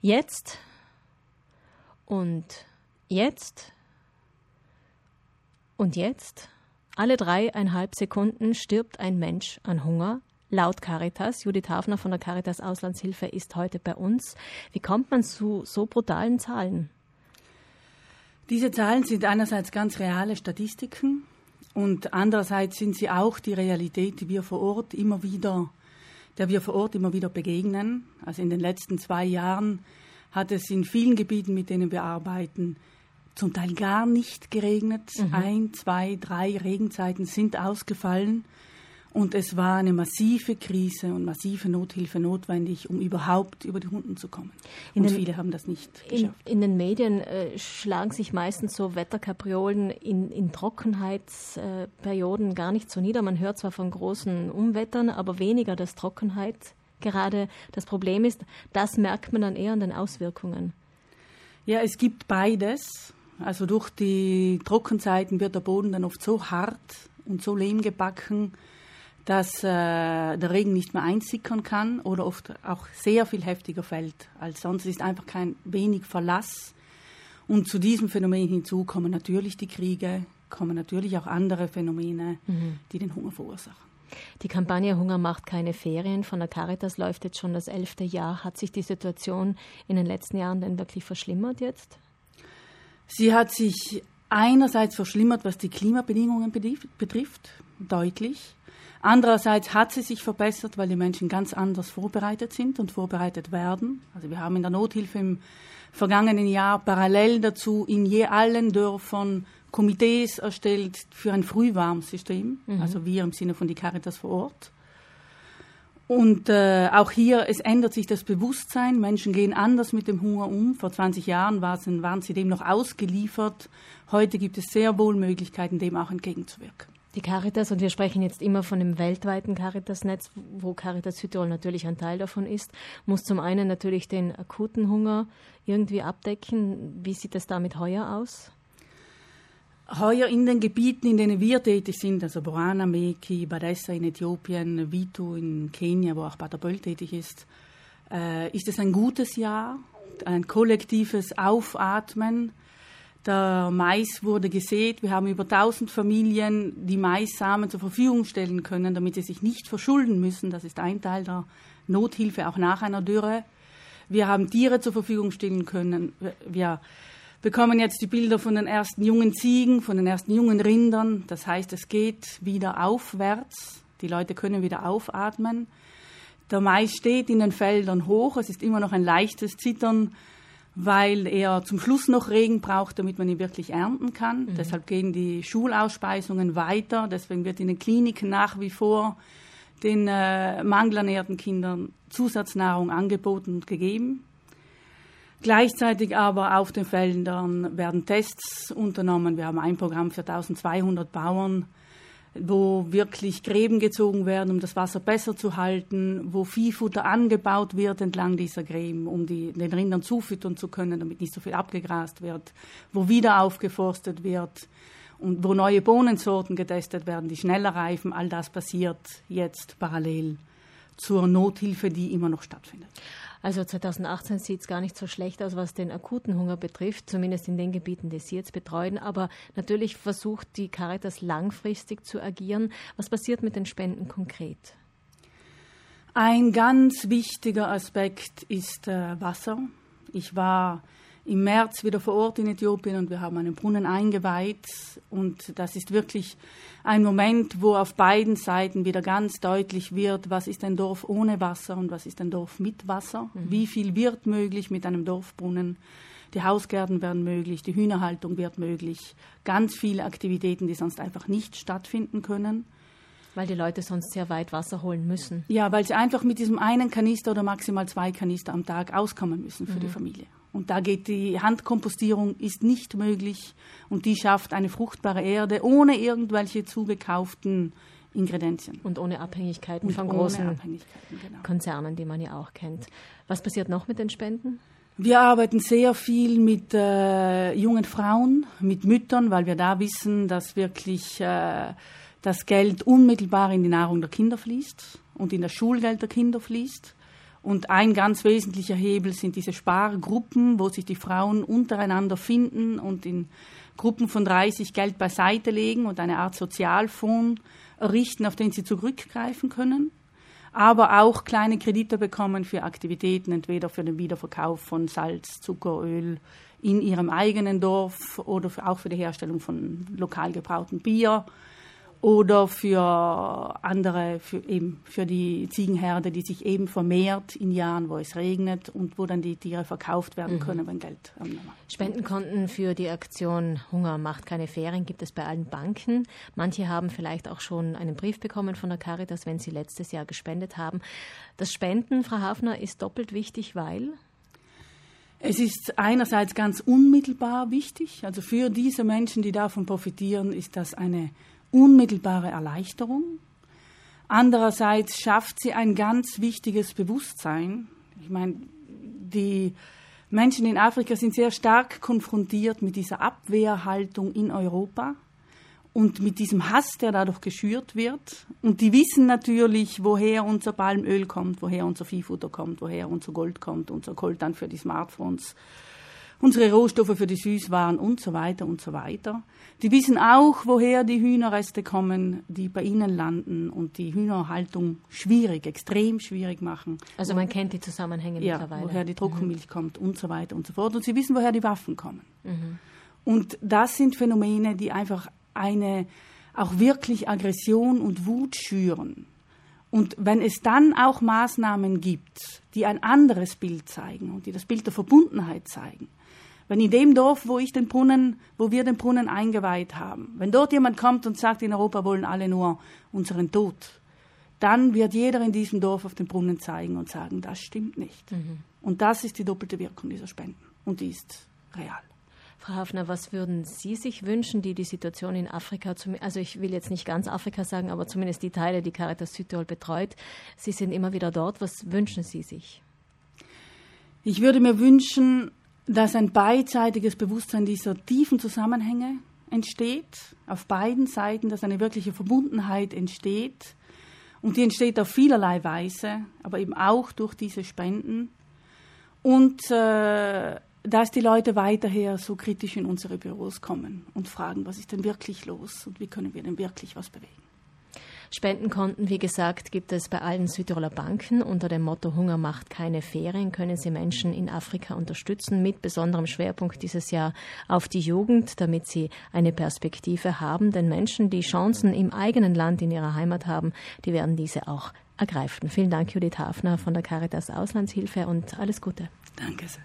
Jetzt und jetzt und jetzt, alle dreieinhalb Sekunden stirbt ein Mensch an Hunger. Laut Caritas, Judith Hafner von der Caritas Auslandshilfe ist heute bei uns. Wie kommt man zu so brutalen Zahlen? Diese Zahlen sind einerseits ganz reale Statistiken und andererseits sind sie auch die Realität, die wir vor Ort immer wieder, der wir vor Ort immer wieder begegnen. Also in den letzten zwei Jahren hat es in vielen Gebieten, mit denen wir arbeiten, zum Teil gar nicht geregnet. Mhm. Ein, zwei, drei Regenzeiten sind ausgefallen. Und es war eine massive Krise und massive Nothilfe notwendig, um überhaupt über die Hunden zu kommen. In und den, viele haben das nicht geschafft. In, in den Medien äh, schlagen sich meistens so Wetterkapriolen in, in Trockenheitsperioden äh, gar nicht so nieder. Man hört zwar von großen Umwettern, aber weniger, dass Trockenheit gerade das Problem ist. Das merkt man dann eher an den Auswirkungen. Ja, es gibt beides. Also durch die Trockenzeiten wird der Boden dann oft so hart und so lehmgebacken, dass äh, der Regen nicht mehr einsickern kann oder oft auch sehr viel heftiger fällt als sonst. Es ist einfach kein wenig Verlass. Und zu diesem Phänomen hinzu kommen natürlich die Kriege, kommen natürlich auch andere Phänomene, mhm. die den Hunger verursachen. Die Kampagne Hunger macht keine Ferien von der Caritas läuft jetzt schon das elfte Jahr. Hat sich die Situation in den letzten Jahren denn wirklich verschlimmert jetzt? Sie hat sich einerseits verschlimmert, was die Klimabedingungen betrifft, deutlich. Andererseits hat sie sich verbessert, weil die Menschen ganz anders vorbereitet sind und vorbereitet werden. Also wir haben in der Nothilfe im vergangenen Jahr parallel dazu in je allen Dörfern Komitees erstellt für ein Frühwarnsystem, mhm. also wir im Sinne von die Caritas vor Ort. Und äh, auch hier, es ändert sich das Bewusstsein. Menschen gehen anders mit dem Hunger um. Vor 20 Jahren waren sie dem noch ausgeliefert. Heute gibt es sehr wohl Möglichkeiten, dem auch entgegenzuwirken. Die Caritas, und wir sprechen jetzt immer von dem weltweiten Caritas-Netz, wo Caritas Südtirol natürlich ein Teil davon ist, muss zum einen natürlich den akuten Hunger irgendwie abdecken. Wie sieht es damit heuer aus? Heuer in den Gebieten, in denen wir tätig sind, also Borana, Meki, Badessa in Äthiopien, Vitu in Kenia, wo auch Paterböll tätig ist, äh, ist es ein gutes Jahr, ein kollektives Aufatmen der Mais wurde gesät. Wir haben über 1000 Familien die Maissamen zur Verfügung stellen können, damit sie sich nicht verschulden müssen. Das ist ein Teil der Nothilfe, auch nach einer Dürre. Wir haben Tiere zur Verfügung stellen können. Wir bekommen jetzt die Bilder von den ersten jungen Ziegen, von den ersten jungen Rindern. Das heißt, es geht wieder aufwärts. Die Leute können wieder aufatmen. Der Mais steht in den Feldern hoch. Es ist immer noch ein leichtes Zittern weil er zum Schluss noch Regen braucht, damit man ihn wirklich ernten kann. Mhm. Deshalb gehen die Schulausspeisungen weiter. Deswegen wird in den Kliniken nach wie vor den äh, mangelernährten Kindern Zusatznahrung angeboten und gegeben. Gleichzeitig aber auf den Feldern werden Tests unternommen. Wir haben ein Programm für 1200 Bauern, wo wirklich Gräben gezogen werden, um das Wasser besser zu halten, wo Viehfutter angebaut wird entlang dieser Gräben, um die, den Rindern zufüttern zu können, damit nicht so viel abgegrast wird, wo wieder aufgeforstet wird und wo neue Bohnensorten getestet werden, die schneller reifen. All das passiert jetzt parallel zur Nothilfe, die immer noch stattfindet. Also 2018 sieht es gar nicht so schlecht aus, was den akuten Hunger betrifft, zumindest in den Gebieten, die Sie jetzt betreuen. Aber natürlich versucht die Caritas langfristig zu agieren. Was passiert mit den Spenden konkret? Ein ganz wichtiger Aspekt ist äh, Wasser. Ich war im März wieder vor Ort in Äthiopien und wir haben einen Brunnen eingeweiht. Und das ist wirklich ein Moment, wo auf beiden Seiten wieder ganz deutlich wird, was ist ein Dorf ohne Wasser und was ist ein Dorf mit Wasser. Mhm. Wie viel wird möglich mit einem Dorfbrunnen? Die Hausgärten werden möglich, die Hühnerhaltung wird möglich. Ganz viele Aktivitäten, die sonst einfach nicht stattfinden können. Weil die Leute sonst sehr weit Wasser holen müssen. Ja, weil sie einfach mit diesem einen Kanister oder maximal zwei Kanister am Tag auskommen müssen für mhm. die Familie. Und da geht die Handkompostierung ist nicht möglich und die schafft eine fruchtbare Erde ohne irgendwelche zugekauften Ingredienzien. Und ohne Abhängigkeiten und von großen Abhängigkeiten, genau. Konzernen, die man ja auch kennt. Was passiert noch mit den Spenden? Wir arbeiten sehr viel mit äh, jungen Frauen, mit Müttern, weil wir da wissen, dass wirklich äh, das Geld unmittelbar in die Nahrung der Kinder fließt und in das Schulgeld der Kinder fließt Und ein ganz wesentlicher Hebel sind diese Spargruppen, wo sich die Frauen untereinander finden und in Gruppen von 30 Geld beiseite legen und eine Art Sozialfonds errichten, auf den sie zurückgreifen können. Aber auch kleine Kredite bekommen für Aktivitäten, entweder für den Wiederverkauf von Salz, Zucker, Öl in ihrem eigenen Dorf oder auch für die Herstellung von lokal gebrautem Bier oder für andere, für, eben für die Ziegenherde, die sich eben vermehrt in Jahren, wo es regnet und wo dann die Tiere verkauft werden mhm. können, wenn Geld ähm, Spendenkonten für die Aktion Hunger macht keine Ferien gibt es bei allen Banken. Manche haben vielleicht auch schon einen Brief bekommen von der Caritas, wenn sie letztes Jahr gespendet haben. Das Spenden, Frau Hafner, ist doppelt wichtig, weil es ist einerseits ganz unmittelbar wichtig, also für diese Menschen, die davon profitieren, ist das eine unmittelbare Erleichterung. Andererseits schafft sie ein ganz wichtiges Bewusstsein. Ich meine, die Menschen in Afrika sind sehr stark konfrontiert mit dieser Abwehrhaltung in Europa und mit diesem Hass, der dadurch geschürt wird. Und die wissen natürlich, woher unser Palmöl kommt, woher unser Viehfutter kommt, woher unser Gold kommt, unser Coltan für die Smartphones unsere Rohstoffe für die Süßwaren und so weiter und so weiter. Die wissen auch, woher die Hühnerreste kommen, die bei ihnen landen und die Hühnerhaltung schwierig, extrem schwierig machen. Also man kennt die Zusammenhänge ja, mittlerweile. woher die Trockenmilch mhm. kommt und so weiter und so fort. Und sie wissen, woher die Waffen kommen. Mhm. Und das sind Phänomene, die einfach eine auch wirklich Aggression und Wut schüren. Und wenn es dann auch Maßnahmen gibt, die ein anderes Bild zeigen und die das Bild der Verbundenheit zeigen, wenn in dem Dorf, wo ich den Brunnen, wo wir den Brunnen eingeweiht haben, wenn dort jemand kommt und sagt, in Europa wollen alle nur unseren Tod, dann wird jeder in diesem Dorf auf den Brunnen zeigen und sagen, das stimmt nicht. Mhm. Und das ist die doppelte Wirkung dieser Spenden. Und die ist real. Frau Hafner, was würden Sie sich wünschen, die die Situation in Afrika, also ich will jetzt nicht ganz Afrika sagen, aber zumindest die Teile, die Caritas Südtirol betreut, Sie sind immer wieder dort. Was wünschen Sie sich? Ich würde mir wünschen, dass ein beidseitiges Bewusstsein dieser tiefen Zusammenhänge entsteht, auf beiden Seiten, dass eine wirkliche Verbundenheit entsteht. Und die entsteht auf vielerlei Weise, aber eben auch durch diese Spenden. Und äh, dass die Leute weiterher so kritisch in unsere Büros kommen und fragen, was ist denn wirklich los und wie können wir denn wirklich was bewegen. Spendenkonten, wie gesagt, gibt es bei allen Südtiroler Banken. Unter dem Motto Hunger macht keine Ferien können Sie Menschen in Afrika unterstützen, mit besonderem Schwerpunkt dieses Jahr auf die Jugend, damit sie eine Perspektive haben. Denn Menschen, die Chancen im eigenen Land, in ihrer Heimat haben, die werden diese auch ergreifen. Vielen Dank, Judith Hafner von der Caritas Auslandshilfe und alles Gute. Danke sehr.